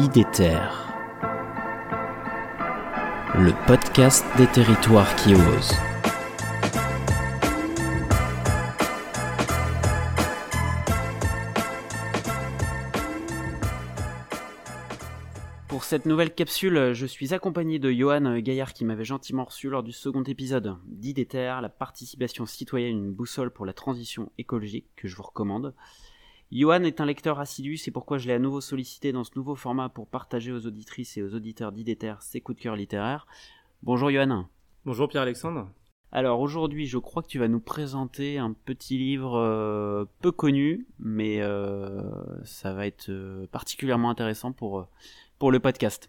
IDETER, le podcast des territoires qui osent. Pour cette nouvelle capsule, je suis accompagné de Johan Gaillard qui m'avait gentiment reçu lors du second épisode d'IDETER, la participation citoyenne, une boussole pour la transition écologique que je vous recommande. Johan est un lecteur assidu, c'est pourquoi je l'ai à nouveau sollicité dans ce nouveau format pour partager aux auditrices et aux auditeurs d'IDETER ses coups de cœur littéraires. Bonjour Johan. Bonjour Pierre-Alexandre. Alors aujourd'hui, je crois que tu vas nous présenter un petit livre euh, peu connu, mais euh, ça va être euh, particulièrement intéressant pour, pour le podcast.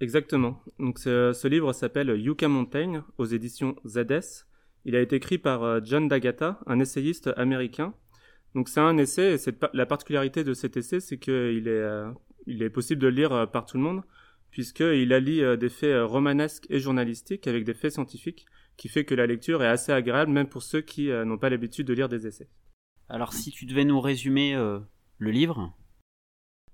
Exactement. Donc ce, ce livre s'appelle Yucca Mountain aux éditions ZS. Il a été écrit par John D'Agata, un essayiste américain donc c'est un essai, et la particularité de cet essai, c'est qu'il est, euh, il est possible de le lire euh, par tout le monde, puisqu'il allie euh, des faits romanesques et journalistiques avec des faits scientifiques, qui fait que la lecture est assez agréable, même pour ceux qui n'ont pas l'habitude de lire des essais. Alors si tu devais nous résumer le livre?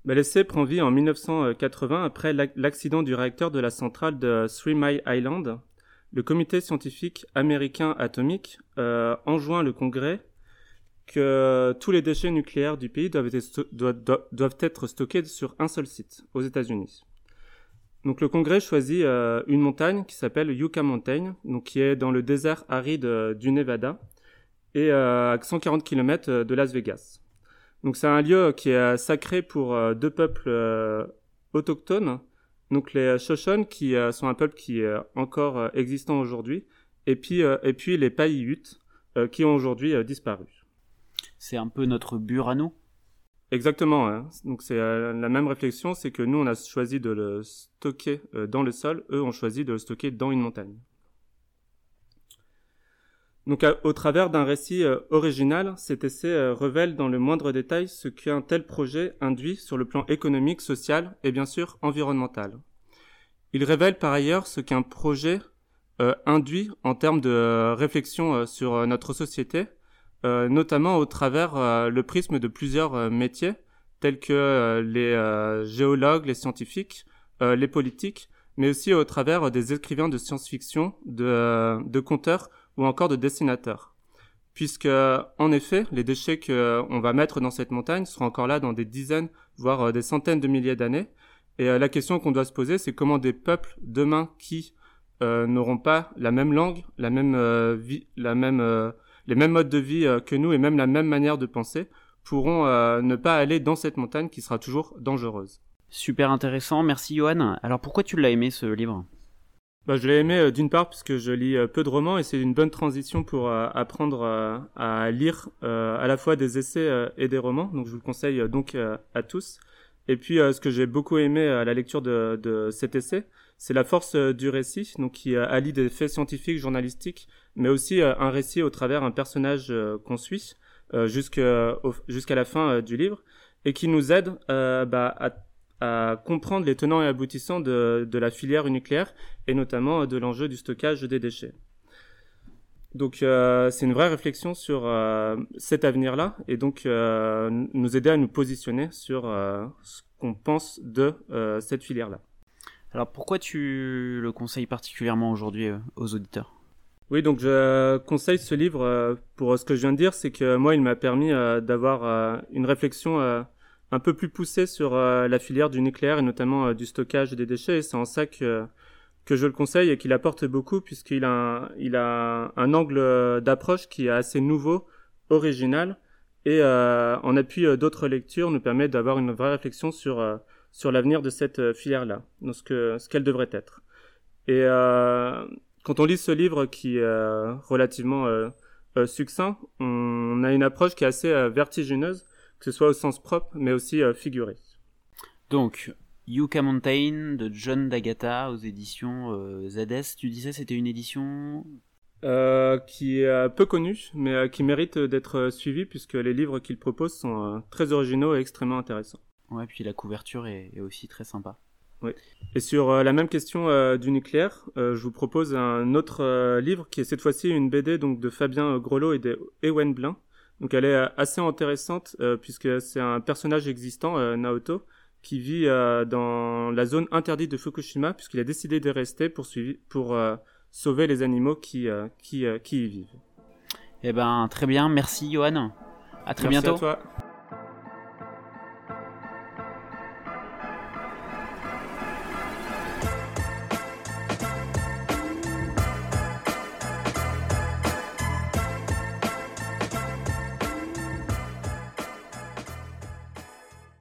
Bah, L'essai prend vie en 1980 après l'accident du réacteur de la centrale de Three Mile Island. Le comité scientifique américain atomique enjoint le Congrès que tous les déchets nucléaires du pays doivent être, stockés sur un seul site, aux États-Unis. Donc le Congrès choisit euh, une montagne qui s'appelle Yucca Mountain, donc qui est dans le désert aride euh, du Nevada et euh, à 140 km de Las Vegas. Donc c'est un lieu qui est sacré pour deux peuples autochtones, donc les Shoshone qui sont un peuple qui est encore existant aujourd'hui, et puis et puis les Paiutes qui ont aujourd'hui disparu c'est un peu notre Burano. Exactement. Hein. C'est euh, la même réflexion, c'est que nous on a choisi de le stocker euh, dans le sol, eux ont choisi de le stocker dans une montagne. Au travers d'un récit euh, original, cet essai révèle dans le moindre détail ce qu'un tel projet induit sur le plan économique, social et bien sûr environnemental. Il révèle par ailleurs ce qu'un projet induit en termes de réflexion sur notre société, notamment au travers euh, le prisme de plusieurs euh, métiers tels que les géologues, les scientifiques, les politiques, mais aussi au travers des écrivains de science-fiction, de, de conteurs ou encore de dessinateurs. Puisque, en effet, les déchets qu'on va mettre dans cette montagne seront encore là dans des dizaines, voire des centaines de milliers d'années. Et la question qu'on doit se poser, c'est comment des peuples demain qui n'auront pas la même langue, la même vie, la même les mêmes modes de vie euh, que nous et même la même manière de penser pourront euh, ne pas aller dans cette montagne qui sera toujours dangereuse. Super intéressant, merci Johan. Alors pourquoi tu l'as aimé ce livre? Bah, je l'ai aimé euh, d'une part parce que je lis peu de romans et c'est une bonne transition pour apprendre à lire à la fois des essais et des romans. Donc je vous le conseille donc à tous. Et puis ce que j'ai beaucoup aimé à la lecture de, de cet essai, c'est la force du récit, donc qui allie des faits scientifiques, journalistiques mais aussi euh, un récit au travers un personnage euh, qu'on suit euh, jusqu'à la fin du livre et qui nous aide bah, à, à, comprendre les tenants et aboutissants de, de, la filière nucléaire et notamment de l'enjeu du stockage des déchets. Donc c'est une vraie réflexion sur cet avenir-là et donc nous aider à nous positionner sur ce qu'on pense de cette filière-là. Alors pourquoi tu le conseilles particulièrement aujourd'hui aux auditeurs? Oui, donc je conseille ce livre euh, pour ce que je viens de dire, c'est que moi, il m'a permis euh, d'avoir euh, une réflexion un peu plus poussée sur la filière du nucléaire et notamment du stockage des déchets. Et c'est en ça que, que je le conseille et qu'il apporte beaucoup puisqu'il a, il a un angle d'approche qui est assez nouveau, original et en appui d'autres lectures nous permet d'avoir une vraie réflexion sur, sur l'avenir de cette filière-là, ce que, ce qu'elle devrait être. Et quand on lit ce livre qui est euh, relativement euh, euh, succinct, on a une approche qui est assez vertigineuse, que ce soit au sens propre, mais aussi figuré. Donc, Yucca Mountain de John D'Agata aux éditions ZS. Tu disais c'était une édition qui est peu connue, mais qui mérite d'être suivie puisque les livres qu'il propose sont très originaux et extrêmement intéressants. Ouais, puis la couverture est aussi très sympa. Oui. Et sur euh, la même question euh, du nucléaire, euh, je vous propose un autre livre qui est cette fois-ci une BD donc de Fabien Grelot et de Ewen Blin. Donc elle est assez intéressante puisque c'est un personnage existant, Naoto, qui vit dans la zone interdite de Fukushima, puisqu'il a décidé de rester pour, pour sauver les animaux qui, qui, qui y vivent. Eh ben, très bien. Merci, Johan. À très Merci bientôt. À toi.